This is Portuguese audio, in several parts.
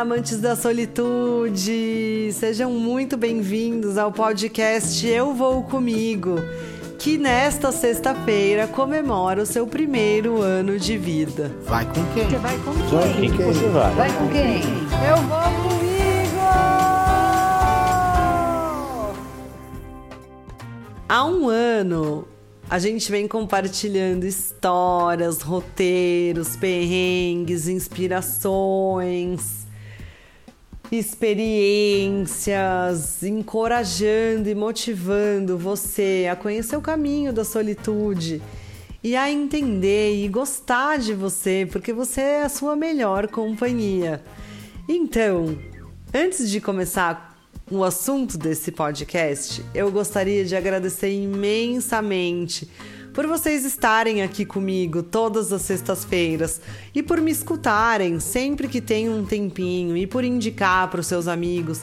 Olá, amantes da solitude! Sejam muito bem-vindos ao podcast Eu Vou Comigo, que nesta sexta-feira comemora o seu primeiro ano de vida. Vai com quem? Você vai com quem? Vai com quem você vai? Vai com quem? Eu vou comigo! Há um ano, a gente vem compartilhando histórias, roteiros, perrengues, inspirações, experiências, encorajando e motivando você a conhecer o caminho da solitude e a entender e gostar de você, porque você é a sua melhor companhia. Então, antes de começar o assunto desse podcast, eu gostaria de agradecer imensamente por vocês estarem aqui comigo todas as sextas-feiras e por me escutarem sempre que tem um tempinho e por indicar para os seus amigos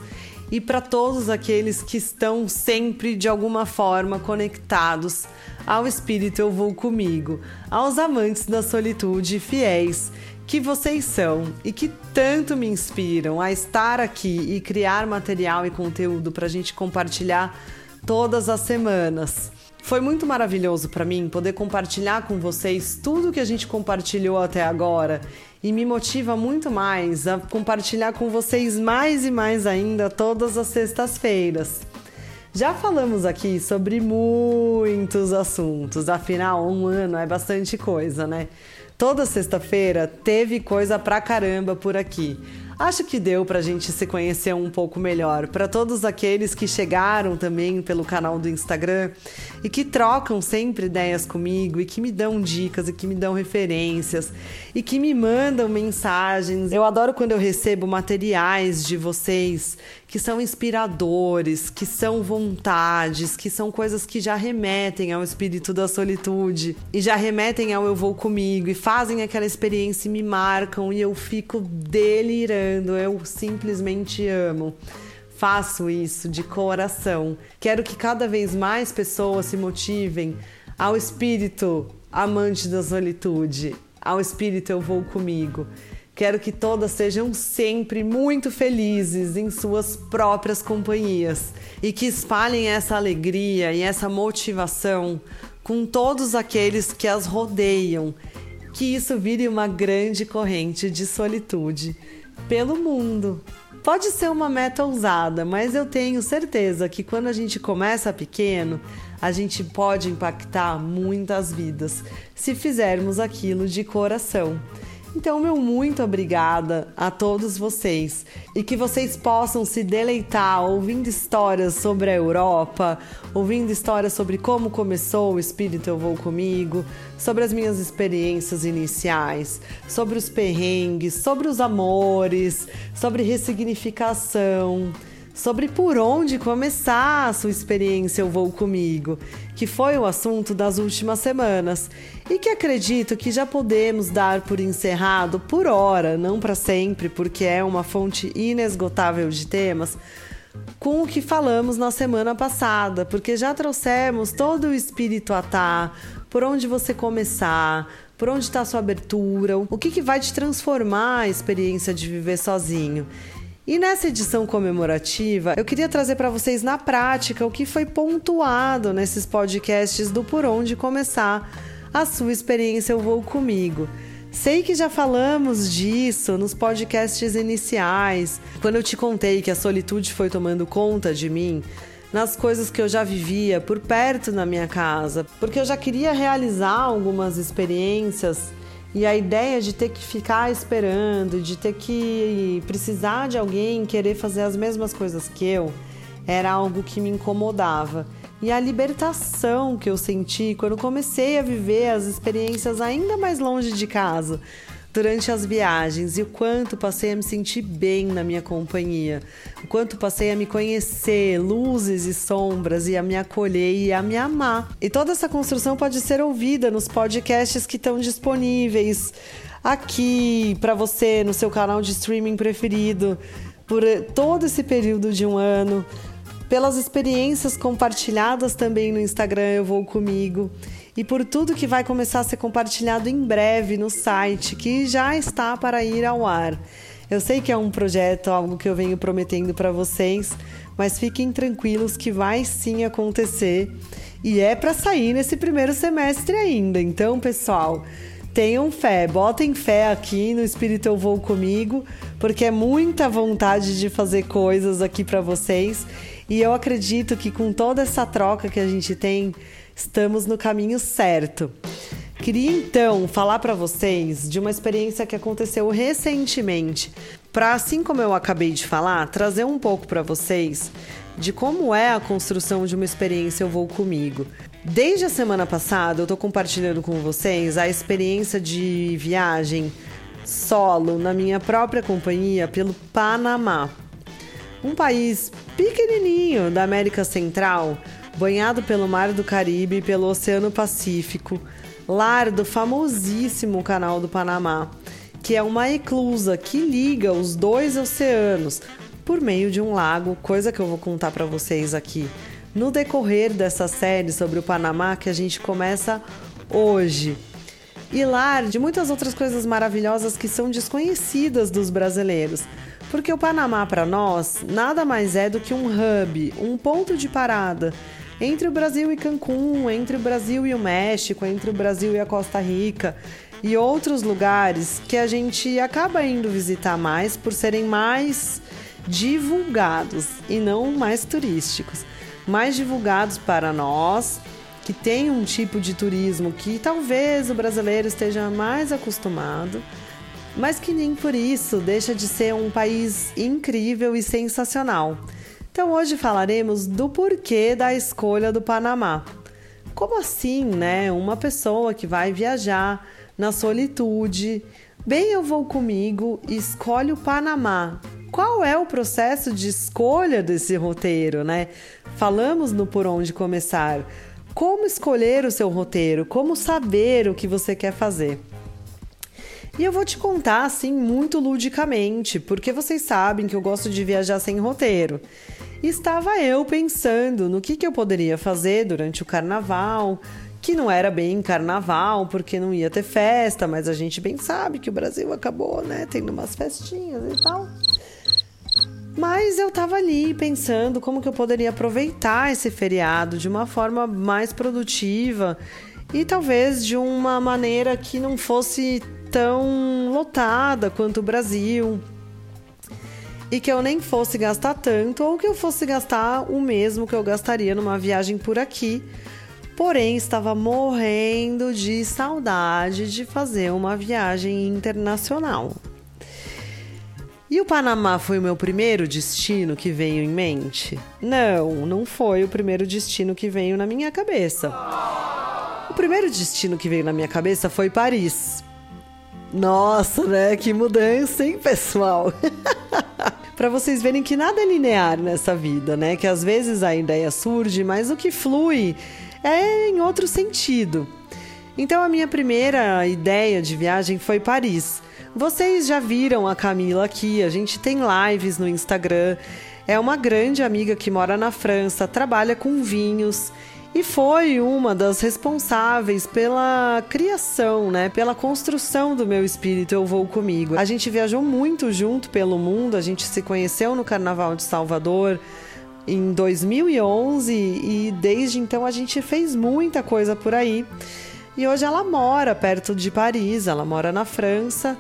e para todos aqueles que estão sempre de alguma forma conectados ao espírito eu vou comigo, aos amantes da solitude fiéis que vocês são e que tanto me inspiram a estar aqui e criar material e conteúdo para a gente compartilhar todas as semanas. Foi muito maravilhoso para mim poder compartilhar com vocês tudo que a gente compartilhou até agora e me motiva muito mais a compartilhar com vocês mais e mais ainda todas as sextas-feiras. Já falamos aqui sobre muitos assuntos, afinal, um ano é bastante coisa, né? Toda sexta-feira teve coisa pra caramba por aqui. Acho que deu pra gente se conhecer um pouco melhor. Para todos aqueles que chegaram também pelo canal do Instagram e que trocam sempre ideias comigo e que me dão dicas e que me dão referências e que me mandam mensagens. Eu adoro quando eu recebo materiais de vocês que são inspiradores, que são vontades, que são coisas que já remetem ao espírito da solitude e já remetem ao eu vou comigo e fazem aquela experiência e me marcam e eu fico delirando, eu simplesmente amo. Faço isso de coração. Quero que cada vez mais pessoas se motivem ao espírito amante da solitude, ao espírito eu vou comigo. Quero que todas sejam sempre muito felizes em suas próprias companhias e que espalhem essa alegria e essa motivação com todos aqueles que as rodeiam. Que isso vire uma grande corrente de solitude pelo mundo. Pode ser uma meta ousada, mas eu tenho certeza que quando a gente começa pequeno, a gente pode impactar muitas vidas se fizermos aquilo de coração. Então, meu muito obrigada a todos vocês. E que vocês possam se deleitar ouvindo histórias sobre a Europa, ouvindo histórias sobre como começou o Espírito Eu Vou Comigo, sobre as minhas experiências iniciais, sobre os perrengues, sobre os amores, sobre ressignificação sobre por onde começar a sua experiência Eu Vou Comigo, que foi o assunto das últimas semanas e que acredito que já podemos dar por encerrado por hora, não para sempre, porque é uma fonte inesgotável de temas. Com o que falamos na semana passada, porque já trouxemos todo o espírito atá, por onde você começar, por onde está a sua abertura, o que, que vai te transformar a experiência de viver sozinho. E nessa edição comemorativa, eu queria trazer para vocês na prática o que foi pontuado nesses podcasts do Por Onde Começar a sua experiência Eu Vou Comigo. Sei que já falamos disso nos podcasts iniciais, quando eu te contei que a solitude foi tomando conta de mim, nas coisas que eu já vivia por perto na minha casa, porque eu já queria realizar algumas experiências e a ideia de ter que ficar esperando, de ter que precisar de alguém querer fazer as mesmas coisas que eu, era algo que me incomodava. E a libertação que eu senti quando comecei a viver as experiências ainda mais longe de casa, durante as viagens e o quanto passei a me sentir bem na minha companhia, o quanto passei a me conhecer, luzes e sombras, e a me acolher e a me amar. E toda essa construção pode ser ouvida nos podcasts que estão disponíveis aqui para você no seu canal de streaming preferido por todo esse período de um ano, pelas experiências compartilhadas também no Instagram Eu Vou Comigo e por tudo que vai começar a ser compartilhado em breve no site, que já está para ir ao ar. Eu sei que é um projeto, algo que eu venho prometendo para vocês, mas fiquem tranquilos que vai sim acontecer e é para sair nesse primeiro semestre ainda. Então, pessoal, tenham fé, botem fé aqui no Espírito Eu Vou Comigo, porque é muita vontade de fazer coisas aqui para vocês e eu acredito que com toda essa troca que a gente tem, estamos no caminho certo. Queria então falar para vocês de uma experiência que aconteceu recentemente, para assim como eu acabei de falar, trazer um pouco para vocês de como é a construção de uma experiência Eu Vou Comigo. Desde a semana passada, eu estou compartilhando com vocês a experiência de viagem solo na minha própria companhia pelo Panamá. Um país pequenininho da América Central, banhado pelo Mar do Caribe e pelo Oceano Pacífico, lar do famosíssimo Canal do Panamá, que é uma eclusa que liga os dois oceanos por meio de um lago, coisa que eu vou contar para vocês aqui no decorrer dessa série sobre o Panamá que a gente começa hoje. E lar de muitas outras coisas maravilhosas que são desconhecidas dos brasileiros. Porque o Panamá para nós nada mais é do que um hub, um ponto de parada entre o Brasil e Cancún, entre o Brasil e o México, entre o Brasil e a Costa Rica e outros lugares que a gente acaba indo visitar mais por serem mais divulgados e não mais turísticos. Mais divulgados para nós, que tem um tipo de turismo que talvez o brasileiro esteja mais acostumado, mas que nem por isso deixa de ser um país incrível e sensacional. Então hoje falaremos do porquê da escolha do Panamá. Como assim, né? Uma pessoa que vai viajar na solitude, bem eu vou comigo e escolhe o Panamá. Qual é o processo de escolha desse roteiro, né? Falamos no por onde começar. Como escolher o seu roteiro? Como saber o que você quer fazer? E eu vou te contar assim muito ludicamente, porque vocês sabem que eu gosto de viajar sem roteiro estava eu pensando no que, que eu poderia fazer durante o carnaval, que não era bem carnaval, porque não ia ter festa, mas a gente bem sabe que o Brasil acabou, né, tendo umas festinhas e tal. Mas eu tava ali pensando como que eu poderia aproveitar esse feriado de uma forma mais produtiva e talvez de uma maneira que não fosse tão lotada quanto o Brasil e que eu nem fosse gastar tanto ou que eu fosse gastar o mesmo que eu gastaria numa viagem por aqui. Porém, estava morrendo de saudade de fazer uma viagem internacional. E o Panamá foi o meu primeiro destino que veio em mente? Não, não foi o primeiro destino que veio na minha cabeça. O primeiro destino que veio na minha cabeça foi Paris. Nossa, né? Que mudança, hein, pessoal? para vocês verem que nada é linear nessa vida, né? Que às vezes a ideia surge, mas o que flui é em outro sentido. Então a minha primeira ideia de viagem foi Paris. Vocês já viram a Camila aqui, a gente tem lives no Instagram. É uma grande amiga que mora na França, trabalha com vinhos e foi uma das responsáveis pela criação, né, pela construção do meu espírito Eu Vou Comigo. A gente viajou muito junto pelo mundo, a gente se conheceu no Carnaval de Salvador em 2011 e desde então a gente fez muita coisa por aí. E hoje ela mora perto de Paris, ela mora na França.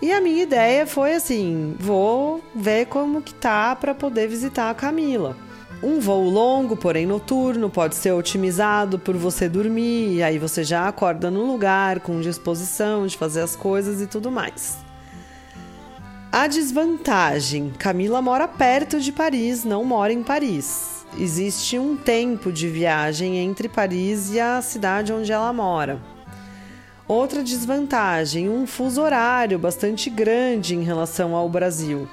E a minha ideia foi assim, vou ver como que tá para poder visitar a Camila. Um voo longo, porém noturno, pode ser otimizado por você dormir e aí você já acorda no lugar com disposição de fazer as coisas e tudo mais. A desvantagem: Camila mora perto de Paris, não mora em Paris. Existe um tempo de viagem entre Paris e a cidade onde ela mora. Outra desvantagem: um fuso horário bastante grande em relação ao Brasil.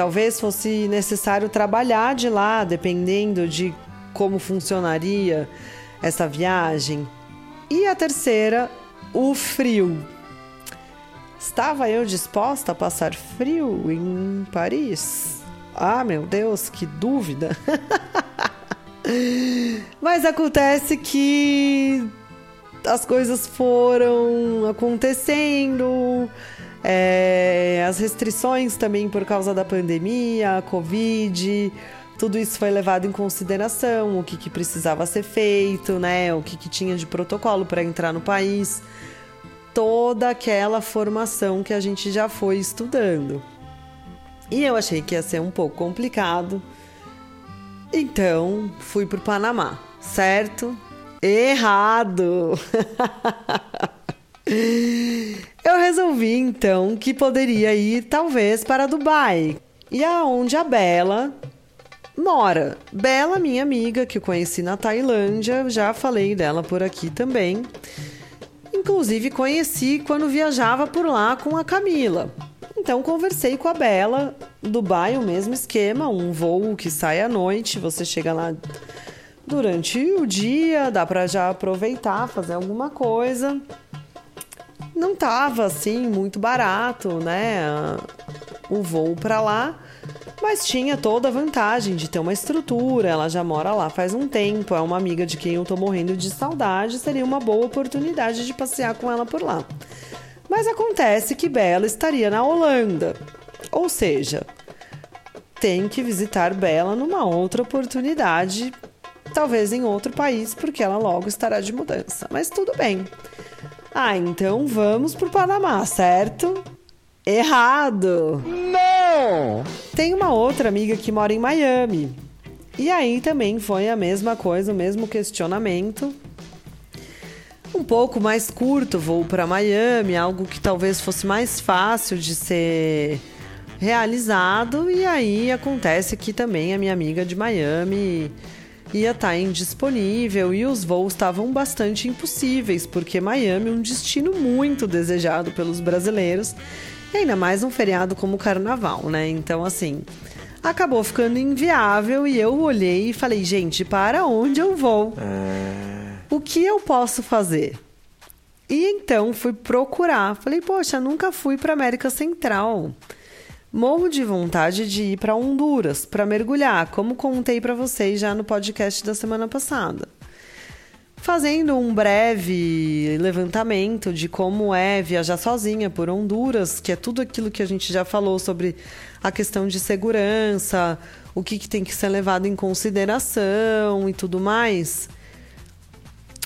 Talvez fosse necessário trabalhar de lá, dependendo de como funcionaria essa viagem. E a terceira, o frio. Estava eu disposta a passar frio em Paris? Ah, meu Deus, que dúvida! Mas acontece que as coisas foram acontecendo, é, as restrições também por causa da pandemia, a Covid, tudo isso foi levado em consideração, o que, que precisava ser feito, né? O que, que tinha de protocolo para entrar no país. Toda aquela formação que a gente já foi estudando. E eu achei que ia ser um pouco complicado. Então, fui para o Panamá, certo? Errado! eu resolvi então que poderia ir talvez para Dubai. E aonde a Bela mora. Bela, minha amiga, que eu conheci na Tailândia, já falei dela por aqui também. Inclusive conheci quando viajava por lá com a Camila. Então conversei com a Bela, Dubai, o mesmo esquema, um voo que sai à noite, você chega lá durante o dia, dá para já aproveitar, fazer alguma coisa. Não tava assim muito barato, né? O voo para lá, mas tinha toda a vantagem de ter uma estrutura. Ela já mora lá faz um tempo, é uma amiga de quem eu tô morrendo de saudade, seria uma boa oportunidade de passear com ela por lá. Mas acontece que Bela estaria na Holanda. Ou seja, tem que visitar Bela numa outra oportunidade, talvez em outro país, porque ela logo estará de mudança. Mas tudo bem. Ah, então vamos pro Panamá, certo? Errado! Não! Tem uma outra amiga que mora em Miami. E aí também foi a mesma coisa, o mesmo questionamento. Um pouco mais curto voo para Miami, algo que talvez fosse mais fácil de ser realizado. E aí acontece que também a minha amiga de Miami ia estar tá indisponível e os voos estavam bastante impossíveis, porque Miami é um destino muito desejado pelos brasileiros e ainda mais um feriado como o carnaval, né? Então, assim, acabou ficando inviável e eu olhei e falei, gente, para onde eu vou? É... O que eu posso fazer? E então fui procurar. Falei, poxa, nunca fui para América Central. Morro de vontade de ir para Honduras para mergulhar, como contei para vocês já no podcast da semana passada fazendo um breve levantamento de como é viajar sozinha por Honduras, que é tudo aquilo que a gente já falou sobre a questão de segurança, o que, que tem que ser levado em consideração e tudo mais.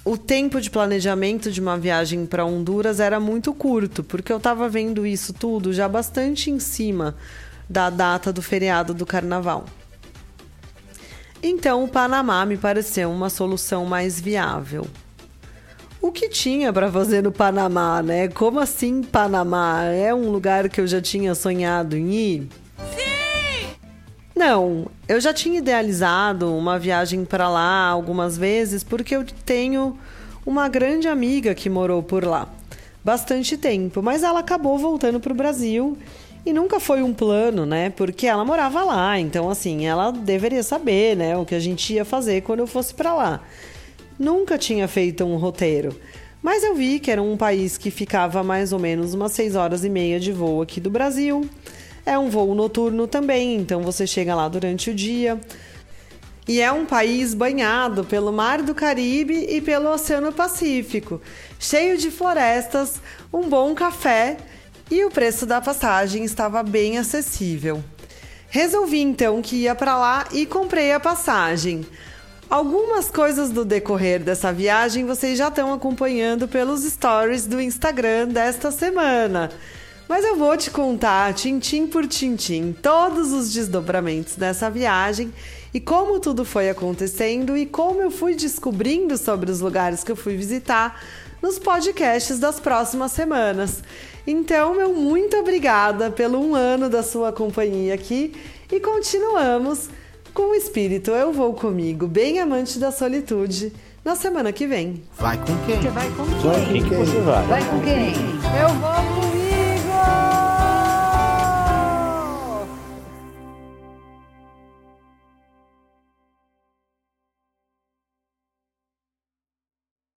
O tempo de planejamento de uma viagem para Honduras era muito curto, porque eu estava vendo isso tudo já bastante em cima da data do feriado do carnaval. Então o Panamá me pareceu uma solução mais viável. O que tinha para fazer no Panamá, né? Como assim Panamá? É um lugar que eu já tinha sonhado em ir? Não, eu já tinha idealizado uma viagem para lá algumas vezes porque eu tenho uma grande amiga que morou por lá bastante tempo, mas ela acabou voltando para o Brasil e nunca foi um plano, né? Porque ela morava lá, então assim, ela deveria saber, né, o que a gente ia fazer quando eu fosse para lá. Nunca tinha feito um roteiro. Mas eu vi que era um país que ficava mais ou menos umas 6 horas e meia de voo aqui do Brasil. É um voo noturno também, então você chega lá durante o dia. E é um país banhado pelo Mar do Caribe e pelo Oceano Pacífico, cheio de florestas, um bom café e o preço da passagem estava bem acessível. Resolvi então que ia para lá e comprei a passagem. Algumas coisas do decorrer dessa viagem vocês já estão acompanhando pelos stories do Instagram desta semana. Mas eu vou te contar, tintim por tintim, todos os desdobramentos dessa viagem e como tudo foi acontecendo e como eu fui descobrindo sobre os lugares que eu fui visitar nos podcasts das próximas semanas. Então, meu muito obrigada pelo um ano da sua companhia aqui e continuamos com o espírito Eu Vou Comigo, bem amante da solitude, na semana que vem. Vai com quem? Você vai com quem? Vai com quem? Você vai? Vai com quem? Eu vou com